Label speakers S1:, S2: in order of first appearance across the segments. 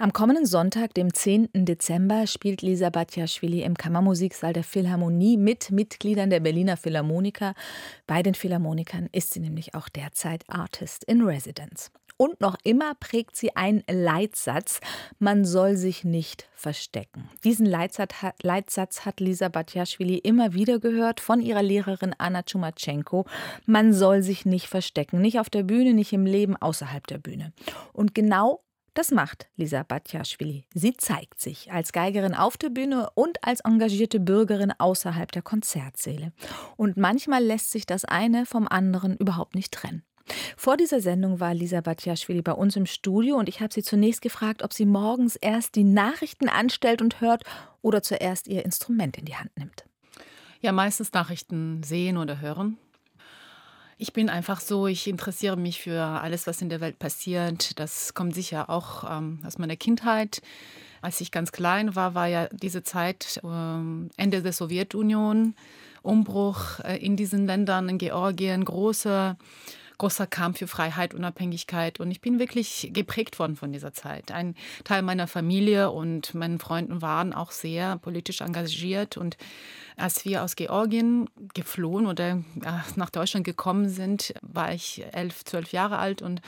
S1: Am kommenden Sonntag, dem 10. Dezember, spielt Lisa Batjaschwili im Kammermusiksaal der Philharmonie mit Mitgliedern der Berliner Philharmoniker. Bei den Philharmonikern ist sie nämlich auch derzeit Artist in Residence. Und noch immer prägt sie einen Leitsatz, man soll sich nicht verstecken. Diesen Leitsatz hat, Lisa Batjaschwili immer wieder gehört von ihrer Lehrerin Anna Chumatschenko. Man soll sich nicht verstecken, nicht auf der Bühne, nicht im Leben, außerhalb der Bühne. Und genau das macht Lisa Batjaschwili. Sie zeigt sich als Geigerin auf der Bühne und als engagierte Bürgerin außerhalb der Konzertsäle. Und manchmal lässt sich das eine vom anderen überhaupt nicht trennen. Vor dieser Sendung war Lisa Batjaschwili bei uns im Studio und ich habe sie zunächst gefragt, ob sie morgens erst die Nachrichten anstellt und hört oder zuerst ihr Instrument in die Hand nimmt.
S2: Ja, meistens Nachrichten sehen oder hören. Ich bin einfach so, ich interessiere mich für alles, was in der Welt passiert. Das kommt sicher auch ähm, aus meiner Kindheit. Als ich ganz klein war, war ja diese Zeit ähm, Ende der Sowjetunion, Umbruch äh, in diesen Ländern, in Georgien, große großer Kampf für Freiheit, Unabhängigkeit. Und ich bin wirklich geprägt worden von dieser Zeit. Ein Teil meiner Familie und meinen Freunden waren auch sehr politisch engagiert. Und als wir aus Georgien geflohen oder nach Deutschland gekommen sind, war ich elf, zwölf Jahre alt und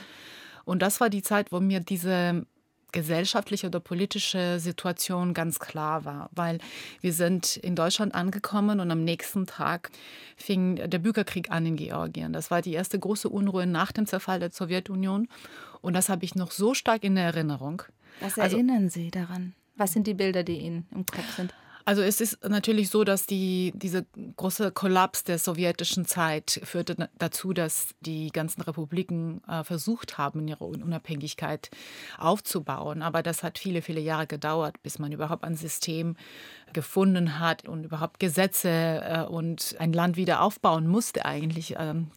S2: und das war die Zeit, wo mir diese gesellschaftliche oder politische Situation ganz klar war, weil wir sind in Deutschland angekommen und am nächsten Tag fing der Bürgerkrieg an in Georgien. Das war die erste große Unruhe nach dem Zerfall der Sowjetunion und das habe ich noch so stark in Erinnerung.
S1: Was also erinnern also, Sie daran? Was sind die Bilder, die Ihnen im Kopf sind?
S2: Also es ist natürlich so, dass die, diese große Kollaps der sowjetischen Zeit führte dazu, dass die ganzen Republiken äh, versucht haben, ihre Unabhängigkeit aufzubauen. Aber das hat viele, viele Jahre gedauert, bis man überhaupt ein System gefunden hat und überhaupt Gesetze äh, und ein Land wieder aufbauen musste eigentlich ähm,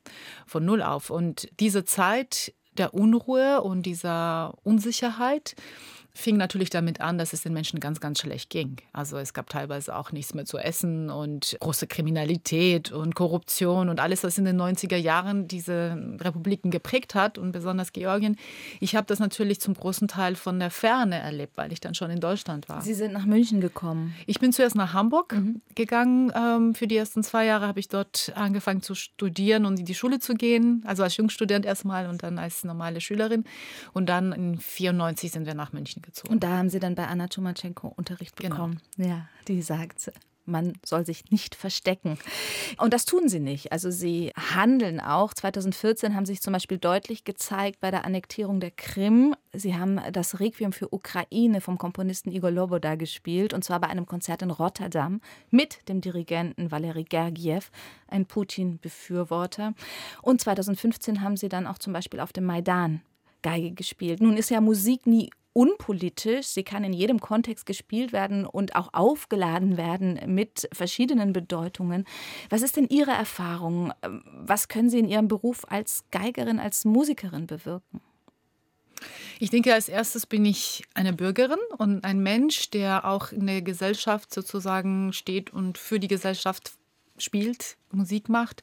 S2: von Null auf. Und diese Zeit der Unruhe und dieser Unsicherheit fing natürlich damit an, dass es den Menschen ganz, ganz schlecht ging. Also es gab teilweise auch nichts mehr zu essen und große Kriminalität und Korruption und alles, was in den 90er Jahren diese Republiken geprägt hat und besonders Georgien. Ich habe das natürlich zum großen Teil von der Ferne erlebt, weil ich dann schon in Deutschland war.
S1: Sie sind nach München gekommen.
S2: Ich bin zuerst nach Hamburg mhm. gegangen. Ähm, für die ersten zwei Jahre habe ich dort angefangen zu studieren und in die Schule zu gehen. Also als Jungstudent erstmal und dann als normale Schülerin. Und dann in 94 sind wir nach München gezogen.
S1: Und da haben Sie dann bei Anna Tomachenko Unterricht genau. bekommen. Genau. Ja, die sagt, man soll sich nicht verstecken. Und das tun sie nicht. Also sie handeln auch. 2014 haben sich zum Beispiel deutlich gezeigt bei der Annektierung der Krim. Sie haben das Requiem für Ukraine vom Komponisten Igor Loboda gespielt, und zwar bei einem Konzert in Rotterdam mit dem Dirigenten Valery Gergiev, ein Putin-Befürworter. Und 2015 haben sie dann auch zum Beispiel auf dem Maidan Geige gespielt. Nun ist ja Musik nie unpolitisch. Sie kann in jedem Kontext gespielt werden und auch aufgeladen werden mit verschiedenen Bedeutungen. Was ist denn Ihre Erfahrung? Was können Sie in Ihrem Beruf als Geigerin, als Musikerin bewirken?
S2: Ich denke, als erstes bin ich eine Bürgerin und ein Mensch, der auch in der Gesellschaft sozusagen steht und für die Gesellschaft spielt, Musik macht.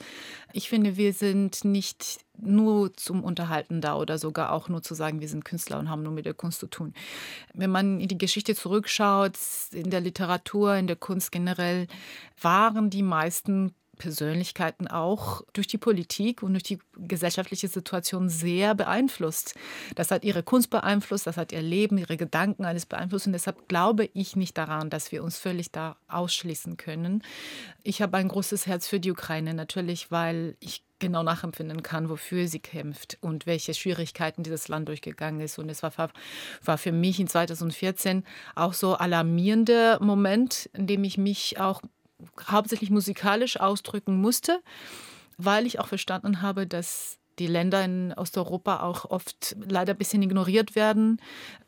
S2: Ich finde, wir sind nicht nur zum Unterhalten da oder sogar auch nur zu sagen, wir sind Künstler und haben nur mit der Kunst zu tun. Wenn man in die Geschichte zurückschaut, in der Literatur, in der Kunst generell, waren die meisten Persönlichkeiten auch durch die Politik und durch die gesellschaftliche Situation sehr beeinflusst. Das hat ihre Kunst beeinflusst, das hat ihr Leben, ihre Gedanken alles beeinflusst. Und deshalb glaube ich nicht daran, dass wir uns völlig da ausschließen können. Ich habe ein großes Herz für die Ukraine natürlich, weil ich genau nachempfinden kann, wofür sie kämpft und welche Schwierigkeiten dieses Land durchgegangen ist. Und es war, war für mich in 2014 auch so alarmierender Moment, in dem ich mich auch hauptsächlich musikalisch ausdrücken musste, weil ich auch verstanden habe, dass die Länder in Osteuropa auch oft leider ein bisschen ignoriert werden,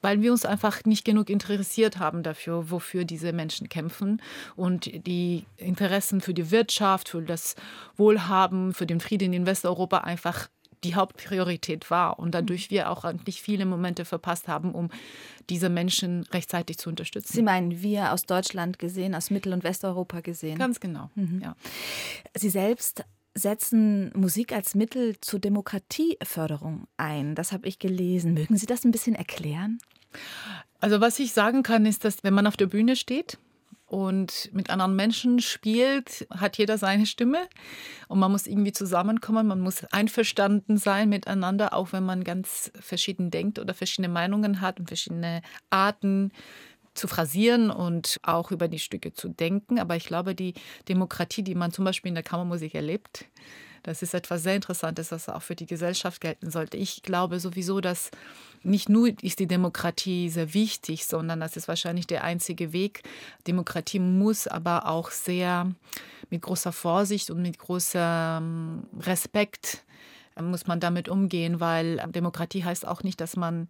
S2: weil wir uns einfach nicht genug interessiert haben dafür, wofür diese Menschen kämpfen und die Interessen für die Wirtschaft, für das Wohlhaben, für den Frieden in Westeuropa einfach die Hauptpriorität war und dadurch wir auch nicht viele Momente verpasst haben, um diese Menschen rechtzeitig zu unterstützen.
S1: Sie meinen wir aus Deutschland gesehen, aus Mittel- und Westeuropa gesehen?
S2: Ganz genau. Mhm. Ja.
S1: Sie selbst setzen Musik als Mittel zur Demokratieförderung ein. Das habe ich gelesen. Mögen Sie das ein bisschen erklären?
S2: Also was ich sagen kann, ist, dass wenn man auf der Bühne steht und mit anderen Menschen spielt, hat jeder seine Stimme und man muss irgendwie zusammenkommen, man muss einverstanden sein miteinander, auch wenn man ganz verschieden denkt oder verschiedene Meinungen hat und verschiedene Arten zu phrasieren und auch über die Stücke zu denken. Aber ich glaube, die Demokratie, die man zum Beispiel in der Kammermusik erlebt, das ist etwas sehr Interessantes, was auch für die Gesellschaft gelten sollte. Ich glaube sowieso, dass nicht nur ist die Demokratie sehr wichtig, sondern das ist wahrscheinlich der einzige Weg. Demokratie muss aber auch sehr mit großer Vorsicht und mit großem Respekt muss man damit umgehen, weil Demokratie heißt auch nicht, dass man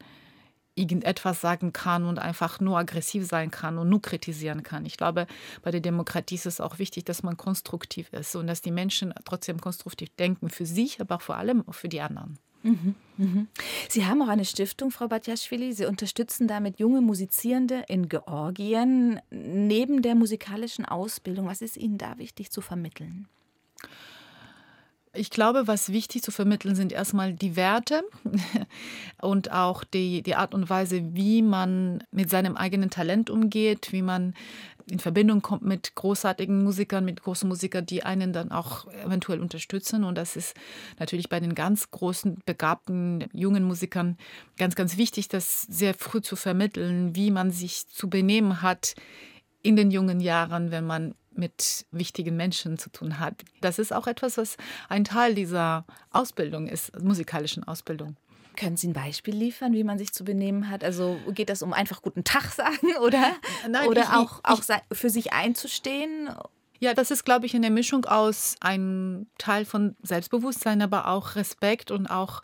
S2: irgendetwas sagen kann und einfach nur aggressiv sein kann und nur kritisieren kann. Ich glaube, bei der Demokratie ist es auch wichtig, dass man konstruktiv ist und dass die Menschen trotzdem konstruktiv denken, für sich, aber auch vor allem auch für die anderen. Mhm,
S1: mhm. Sie haben auch eine Stiftung, Frau Batjaschwili. Sie unterstützen damit junge Musizierende in Georgien. Neben der musikalischen Ausbildung, was ist Ihnen da wichtig zu vermitteln?
S2: Ich glaube, was wichtig zu vermitteln sind erstmal die Werte und auch die, die Art und Weise, wie man mit seinem eigenen Talent umgeht, wie man in Verbindung kommt mit großartigen Musikern, mit großen Musikern, die einen dann auch eventuell unterstützen. Und das ist natürlich bei den ganz großen, begabten, jungen Musikern ganz, ganz wichtig, das sehr früh zu vermitteln, wie man sich zu benehmen hat in den jungen Jahren, wenn man mit wichtigen Menschen zu tun hat. Das ist auch etwas, was ein Teil dieser Ausbildung ist, musikalischen Ausbildung.
S1: Können Sie ein Beispiel liefern, wie man sich zu benehmen hat? Also geht das um einfach guten Tag sagen oder, Nein, oder ich, auch, ich, auch für sich einzustehen?
S2: Ja, das ist, glaube ich, eine Mischung aus einem Teil von Selbstbewusstsein, aber auch Respekt und auch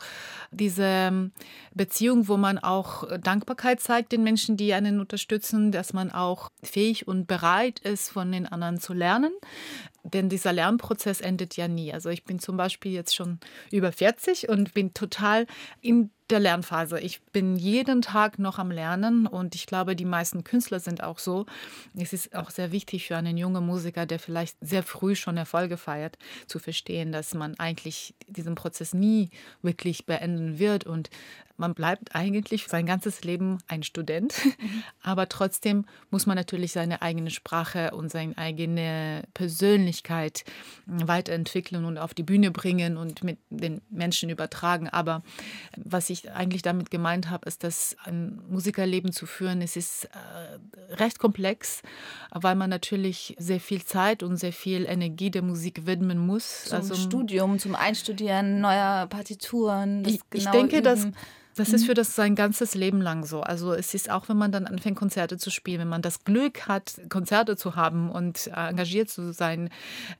S2: diese ähm, Beziehung, wo man auch Dankbarkeit zeigt den Menschen, die einen unterstützen, dass man auch fähig und bereit ist, von den anderen zu lernen. Denn dieser Lernprozess endet ja nie. Also ich bin zum Beispiel jetzt schon über 40 und bin total in der Lernphase. Ich bin jeden Tag noch am Lernen und ich glaube, die meisten Künstler sind auch so. Es ist auch sehr wichtig für einen jungen Musiker, der vielleicht sehr früh schon Erfolge feiert, zu verstehen, dass man eigentlich diesen Prozess nie wirklich beenden wird und man bleibt eigentlich sein ganzes Leben ein Student, mhm. aber trotzdem muss man natürlich seine eigene Sprache und seine eigene Persönlichkeit weiterentwickeln und auf die Bühne bringen und mit den Menschen übertragen. Aber was ich eigentlich damit gemeint habe, ist, dass ein Musikerleben zu führen, es ist äh, recht komplex, weil man natürlich sehr viel Zeit und sehr viel Energie der Musik widmen muss.
S1: Zum also, Studium, zum Einstudieren neuer Partituren.
S2: ich, ich denke, üben. dass das ist mhm. für das sein ganzes Leben lang so. Also es ist auch, wenn man dann anfängt, Konzerte zu spielen, wenn man das Glück hat, Konzerte zu haben und äh, engagiert zu sein,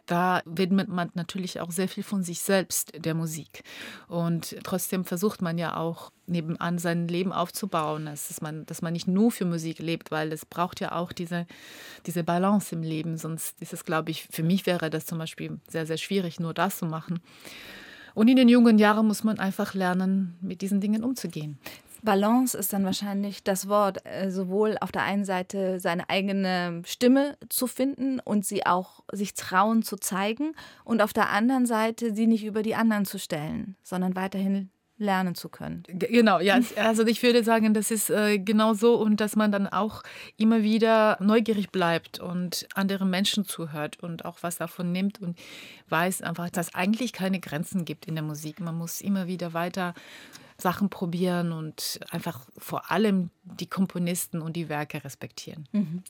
S2: da widmet man natürlich auch sehr viel von sich selbst der Musik. Und trotzdem versucht man ja auch nebenan sein Leben aufzubauen, dass man, dass man nicht nur für Musik lebt, weil es braucht ja auch diese, diese Balance im Leben. Sonst ist es, glaube ich, für mich wäre das zum Beispiel sehr, sehr schwierig, nur das zu machen. Und in den jungen Jahren muss man einfach lernen, mit diesen Dingen umzugehen.
S1: Balance ist dann wahrscheinlich das Wort, äh, sowohl auf der einen Seite seine eigene Stimme zu finden und sie auch sich trauen zu zeigen und auf der anderen Seite sie nicht über die anderen zu stellen, sondern weiterhin lernen zu können.
S2: Genau, ja. Also ich würde sagen, das ist äh, genau so und dass man dann auch immer wieder neugierig bleibt und anderen Menschen zuhört und auch was davon nimmt und weiß einfach, dass es eigentlich keine Grenzen gibt in der Musik. Man muss immer wieder weiter Sachen probieren und einfach vor allem die Komponisten und die Werke respektieren. Mhm.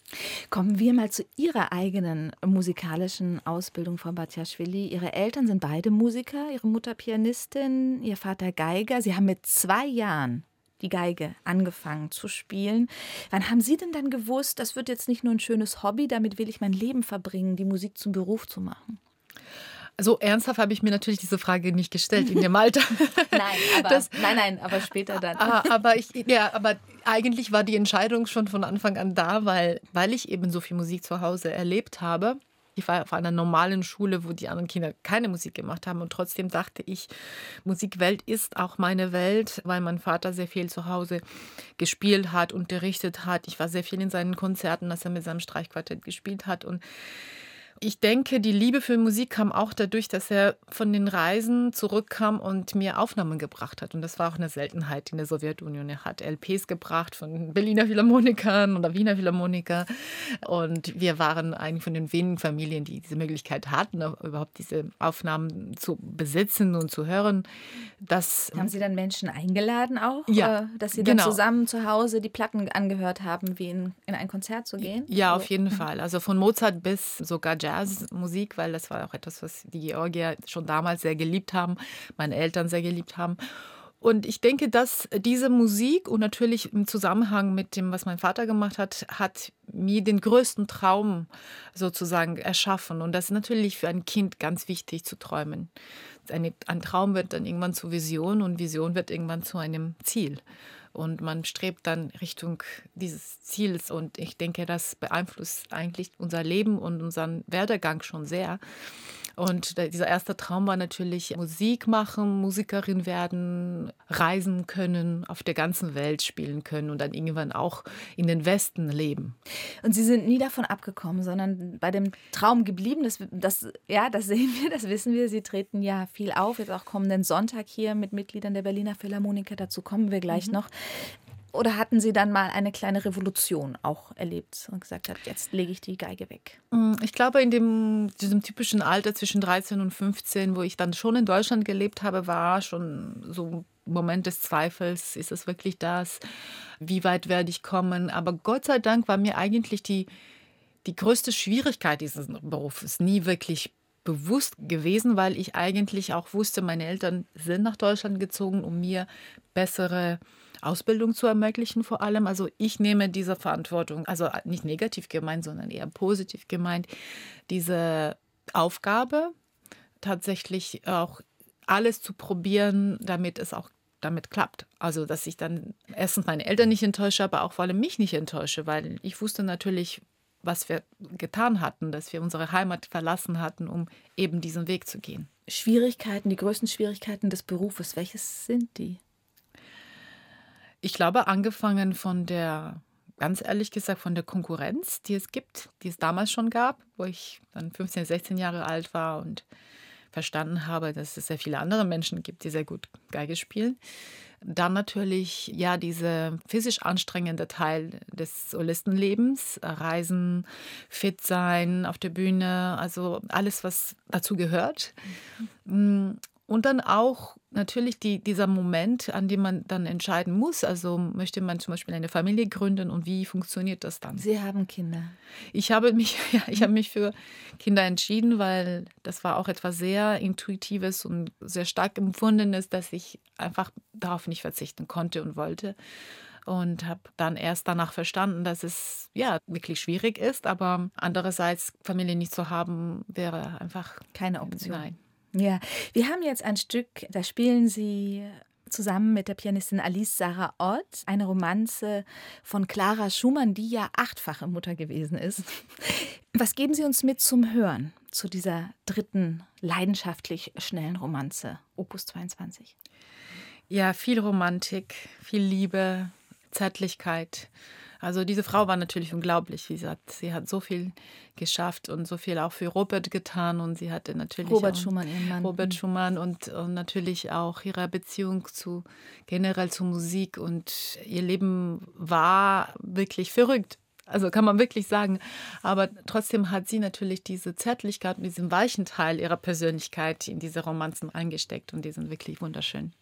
S1: Kommen wir mal zu Ihrer eigenen musikalischen Ausbildung, Frau Batjaschwili. Ihre Eltern sind beide Musiker, Ihre Mutter Pianistin, Ihr Vater Geiger. Sie haben mit zwei Jahren die Geige angefangen zu spielen. Wann haben Sie denn dann gewusst, das wird jetzt nicht nur ein schönes Hobby, damit will ich mein Leben verbringen, die Musik zum Beruf zu machen?
S2: So ernsthaft habe ich mir natürlich diese Frage nicht gestellt in dem Alter.
S1: nein, aber, das, nein, nein, aber später dann.
S2: Ah, aber, ich, ja, aber eigentlich war die Entscheidung schon von Anfang an da, weil, weil ich eben so viel Musik zu Hause erlebt habe. Ich war auf einer normalen Schule, wo die anderen Kinder keine Musik gemacht haben. Und trotzdem dachte ich, Musikwelt ist auch meine Welt, weil mein Vater sehr viel zu Hause gespielt hat, unterrichtet hat. Ich war sehr viel in seinen Konzerten, dass er mit seinem Streichquartett gespielt hat. Und Ich denke, die Liebe für Musik kam auch dadurch, dass er von den Reisen zurückkam und mir Aufnahmen gebracht hat. Und das war auch eine Seltenheit in der Sowjetunion. Er hat LPs gebracht von Berliner Philharmonikern oder Wiener Philharmoniker. Und wir waren eine von den wenigen Familien, die diese Möglichkeit hatten, überhaupt diese Aufnahmen zu besitzen und zu hören. Das
S1: haben Sie dann Menschen eingeladen auch?
S2: Ja.
S1: Äh, dass Sie dann
S2: genau.
S1: zusammen zu Hause die Platten angehört haben, wie in, in ein Konzert zu gehen?
S2: Ja, auf jeden Fall. Also von Mozart bis sogar Jazz Jazzmusik, weil das war auch etwas, was die Georgier schon damals sehr geliebt haben, meine Eltern sehr geliebt haben. Und ich denke, dass diese Musik und natürlich im Zusammenhang mit dem, was mein Vater gemacht hat, hat mir den größten Traum sozusagen erschaffen. Und das ist natürlich für ein Kind ganz wichtig zu träumen. Ein Traum wird dann irgendwann zur Vision und Vision wird irgendwann zu einem Ziel und man strebt dann Richtung dieses Ziels. Und ich denke, das beeinflusst eigentlich unser Leben und unseren Werdegang schon sehr. Und dieser erste Traum war natürlich Musik machen, Musikerin werden, reisen können, auf der ganzen Welt spielen können und dann irgendwann auch in den Westen leben.
S1: Und Sie sind nie davon abgekommen, sondern bei dem Traum geblieben. Das, das, ja, das sehen wir, das wissen wir. Sie treten ja viel auf, jetzt auch kommenden Sonntag hier mit Mitgliedern der Berliner Philharmoniker. Dazu kommen wir gleich mhm. noch. Oder hatten Sie dann mal eine kleine Revolution auch erlebt und gesagt hat, jetzt lege ich die Geige weg?
S2: Mm, ich glaube, in dem, diesem typischen Alter zwischen 13 und 15, wo ich dann schon in Deutschland gelebt habe, war schon so ein Moment des Zweifels, ist es wirklich das? Wie weit werde ich kommen? Aber Gott sei Dank war mir eigentlich die, die größte Schwierigkeit dieses Berufes nie wirklich bewusst gewesen, weil ich eigentlich auch wusste, meine Eltern sind nach Deutschland gezogen, um mir bessere Ausbildung zu ermöglichen vor allem. Also ich nehme diese Verantwortung, also nicht negativ gemeint, sondern eher positiv gemeint, diese Aufgabe tatsächlich auch alles zu probieren, damit es auch damit klappt. Also, dass ich dann erstens meine Eltern nicht enttäusche, aber auch vor allem mich nicht enttäusche, weil ich wusste natürlich, was wir getan hatten, dass wir unsere Heimat verlassen hatten, um eben diesen Weg zu gehen.
S1: Schwierigkeiten, die größten Schwierigkeiten des Berufes, welches sind die?
S2: Ich glaube, angefangen von der, ganz ehrlich gesagt, von der Konkurrenz, die es gibt, die es damals schon gab, wo ich dann 15, 16 Jahre alt war und verstanden habe, dass es sehr viele andere Menschen gibt, die sehr gut Geige spielen. Dann natürlich ja dieser physisch anstrengende Teil des Solistenlebens, Reisen, fit sein auf der Bühne, also alles, was dazu gehört. Mhm. Und dann auch natürlich die, dieser Moment, an dem man dann entscheiden muss. Also möchte man zum Beispiel eine Familie gründen und wie funktioniert das dann?
S1: Sie haben Kinder.
S2: Ich habe mich, ja, ich habe mich für Kinder entschieden, weil das war auch etwas sehr Intuitives und sehr stark empfundenes, dass ich einfach darauf nicht verzichten konnte und wollte. Und habe dann erst danach verstanden, dass es ja wirklich schwierig ist, aber andererseits Familie nicht zu haben, wäre einfach
S1: keine Option.
S2: Nein.
S1: Ja, wir haben jetzt ein Stück, da spielen Sie zusammen mit der Pianistin Alice Sarah Ott eine Romanze von Clara Schumann, die ja achtfache Mutter gewesen ist. Was geben Sie uns mit zum Hören zu dieser dritten leidenschaftlich schnellen Romanze, Opus 22?
S2: Ja, viel Romantik, viel Liebe, Zärtlichkeit. Also diese Frau war natürlich unglaublich. Wie gesagt, sie hat so viel geschafft und so viel auch für Robert getan und sie hatte natürlich
S1: Robert
S2: auch,
S1: Schumann, ihren Mann.
S2: Robert mhm. Schumann und, und natürlich auch ihre Beziehung zu generell zur Musik und ihr Leben war wirklich verrückt. Also kann man wirklich sagen. Aber trotzdem hat sie natürlich diese Zärtlichkeit mit diesem weichen Teil ihrer Persönlichkeit in diese Romanzen eingesteckt und die sind wirklich wunderschön.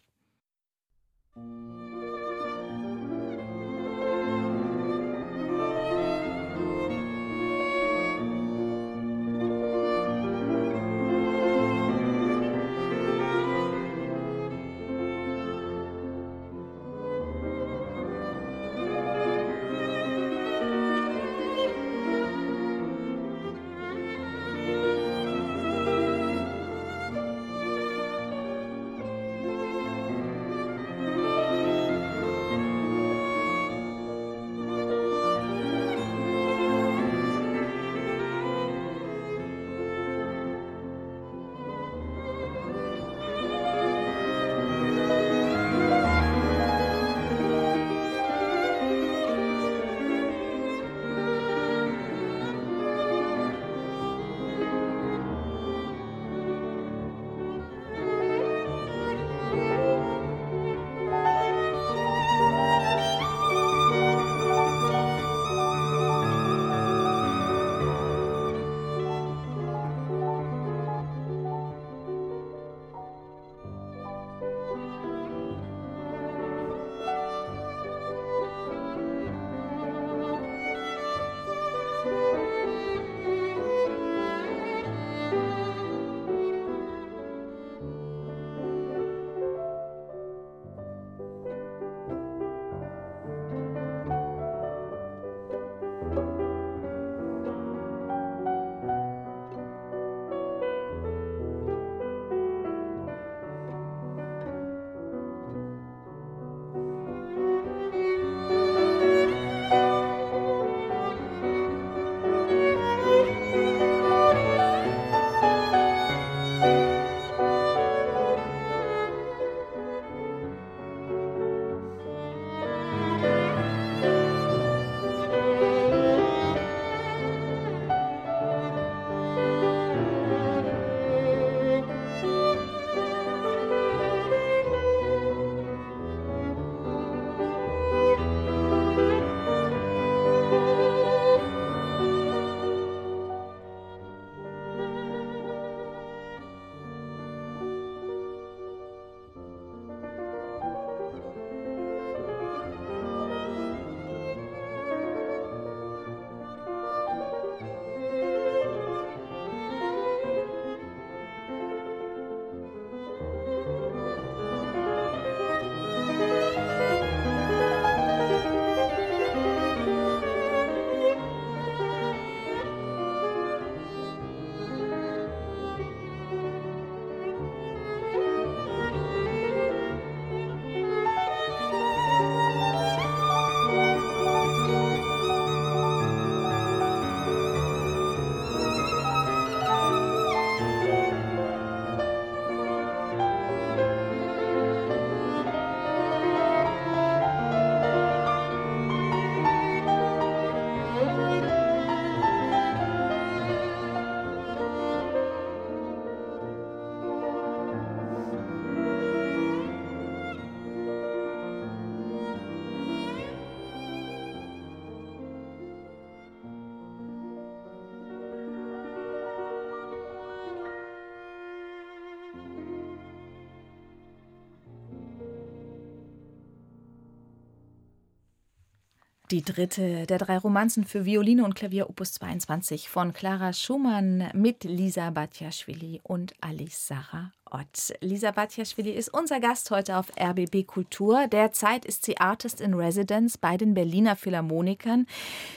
S1: Die dritte der drei Romanzen für Violine und Klavier Opus 22 von Clara Schumann mit Lisa Batjaschwili und Alice Sarah Ott. Lisa Batjaschwili ist unser Gast heute auf RBB Kultur. Derzeit ist sie Artist in Residence bei den Berliner Philharmonikern.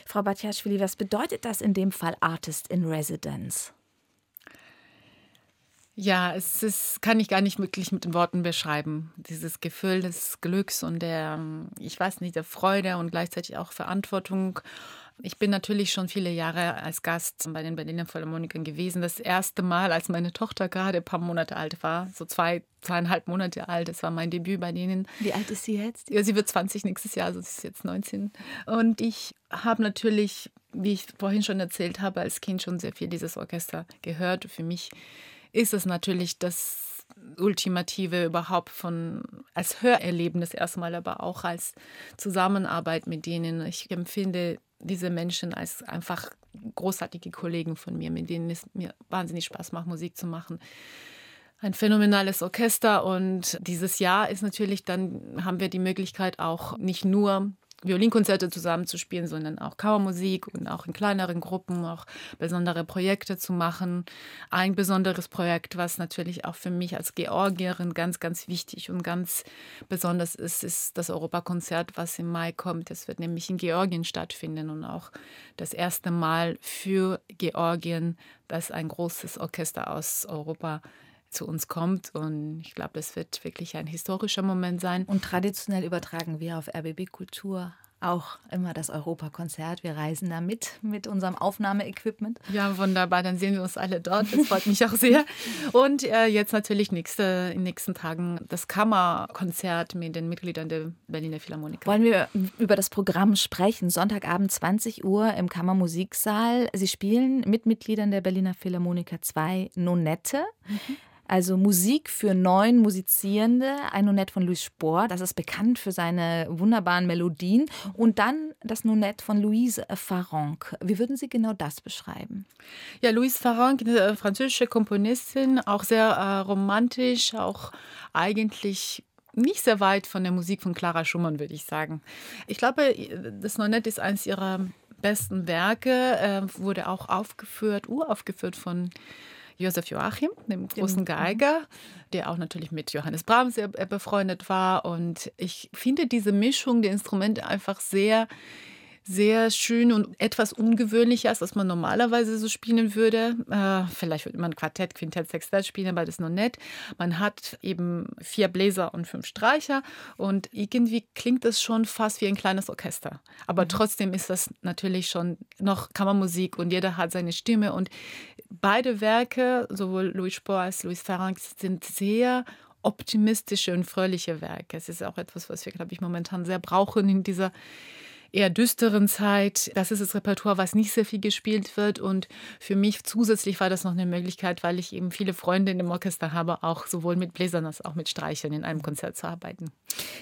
S1: Frau Batjaschwili, was bedeutet das in dem Fall Artist in Residence?
S2: Ja, es ist, kann ich gar nicht wirklich mit den Worten beschreiben. Dieses Gefühl des Glücks und der, ich weiß nicht, der Freude und gleichzeitig auch Verantwortung. Ich bin natürlich schon viele Jahre als Gast bei den Berliner Philharmonikern gewesen. Das erste Mal, als meine Tochter gerade ein paar Monate alt war, so zwei, zweieinhalb Monate alt. Das war mein Debüt bei denen.
S1: Wie alt ist sie jetzt?
S2: Ja, sie wird 20 nächstes Jahr, also sie ist jetzt 19. Und ich habe natürlich, wie ich vorhin schon erzählt habe, als Kind schon sehr viel dieses Orchester gehört. Für mich ist es natürlich das Ultimative überhaupt von als Hörerlebnis erstmal, aber auch als Zusammenarbeit mit denen. Ich empfinde diese Menschen als einfach großartige Kollegen von mir, mit denen es mir wahnsinnig Spaß macht, Musik zu machen. Ein phänomenales Orchester und dieses Jahr ist natürlich dann, haben wir die Möglichkeit auch nicht nur Violinkonzerte zusammenzuspielen, sondern auch Kauermusik und auch in kleineren Gruppen auch besondere Projekte zu machen. Ein besonderes Projekt, was natürlich auch für mich als Georgierin ganz, ganz wichtig und ganz besonders ist, ist das Europakonzert, was im Mai kommt. Das wird nämlich in Georgien stattfinden und auch das erste Mal für Georgien, dass ein großes Orchester aus Europa zu uns kommt. Und ich glaube, das wird wirklich ein historischer Moment sein.
S1: Und traditionell übertragen wir auf RBB Kultur auch immer das Europakonzert. Wir reisen da mit, mit unserem Aufnahmeequipment.
S2: Ja, wunderbar. Dann sehen wir uns alle dort. Das freut mich auch sehr. Und äh, jetzt natürlich nächste, in den nächsten Tagen das Kammerkonzert mit den Mitgliedern der Berliner Philharmoniker.
S1: Wollen wir über das Programm sprechen? Sonntagabend 20 Uhr im Kammermusiksaal. Sie spielen mit Mitgliedern der Berliner Philharmoniker zwei Nonette. Mhm. Also Musik für neun Musizierende, ein Nonett von Louis Spohr, das ist bekannt für seine wunderbaren Melodien. Und dann das Nonett von Louise Farranc. Wie würden Sie genau das beschreiben?
S2: Ja, Louise Farranc, eine französische Komponistin, auch sehr äh, romantisch, auch eigentlich nicht sehr weit von der Musik von Clara Schumann, würde ich sagen. Ich glaube, das Nonett ist eines ihrer besten Werke, äh, wurde auch aufgeführt, uraufgeführt von Josef Joachim, dem großen Geiger, der auch natürlich mit Johannes Brahms sehr befreundet war. Und ich finde diese Mischung der Instrumente einfach sehr sehr schön und etwas ungewöhnlicher, als was man normalerweise so spielen würde. Äh, vielleicht würde man Quartett, Quintett, Sextett spielen, aber das ist noch nett. Man hat eben vier Bläser und fünf Streicher und irgendwie klingt das schon fast wie ein kleines Orchester. Aber mhm. trotzdem ist das natürlich schon noch Kammermusik und jeder hat seine Stimme und beide Werke, sowohl Louis Spohr als Louis Farranc, sind sehr optimistische und fröhliche Werke. Es ist auch etwas, was wir, glaube ich, momentan sehr brauchen in dieser eher düsteren Zeit. Das ist das Repertoire, was nicht sehr viel gespielt wird. Und für mich zusätzlich war das noch eine Möglichkeit, weil ich eben viele Freunde dem Orchester habe, auch sowohl mit Bläsern als auch mit Streichern in einem Konzert zu arbeiten.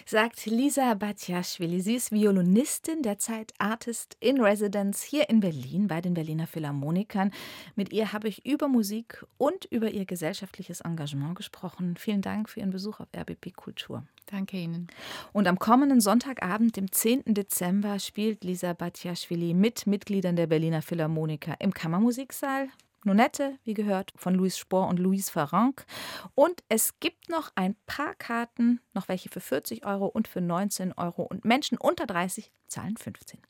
S1: Sagt Lisa Batjaschwili. Sie ist Violinistin, derzeit Artist in Residence hier in Berlin bei den Berliner Philharmonikern. Mit ihr habe ich über Musik und über ihr gesellschaftliches Engagement gesprochen. Vielen Dank für Ihren Besuch auf RBB Kultur.
S2: Danke Ihnen.
S1: Und am kommenden Sonntagabend, dem 10. Dezember, spielt Lisa Batjaschwili mit Mitgliedern der Berliner Philharmoniker im Kammermusiksaal. Nonette, wie gehört, von Louis Spohr und Louise Farranc. Und es gibt noch ein paar Karten, noch welche für 40 Euro und für 19 Euro. Und Menschen unter 30 zahlen 15.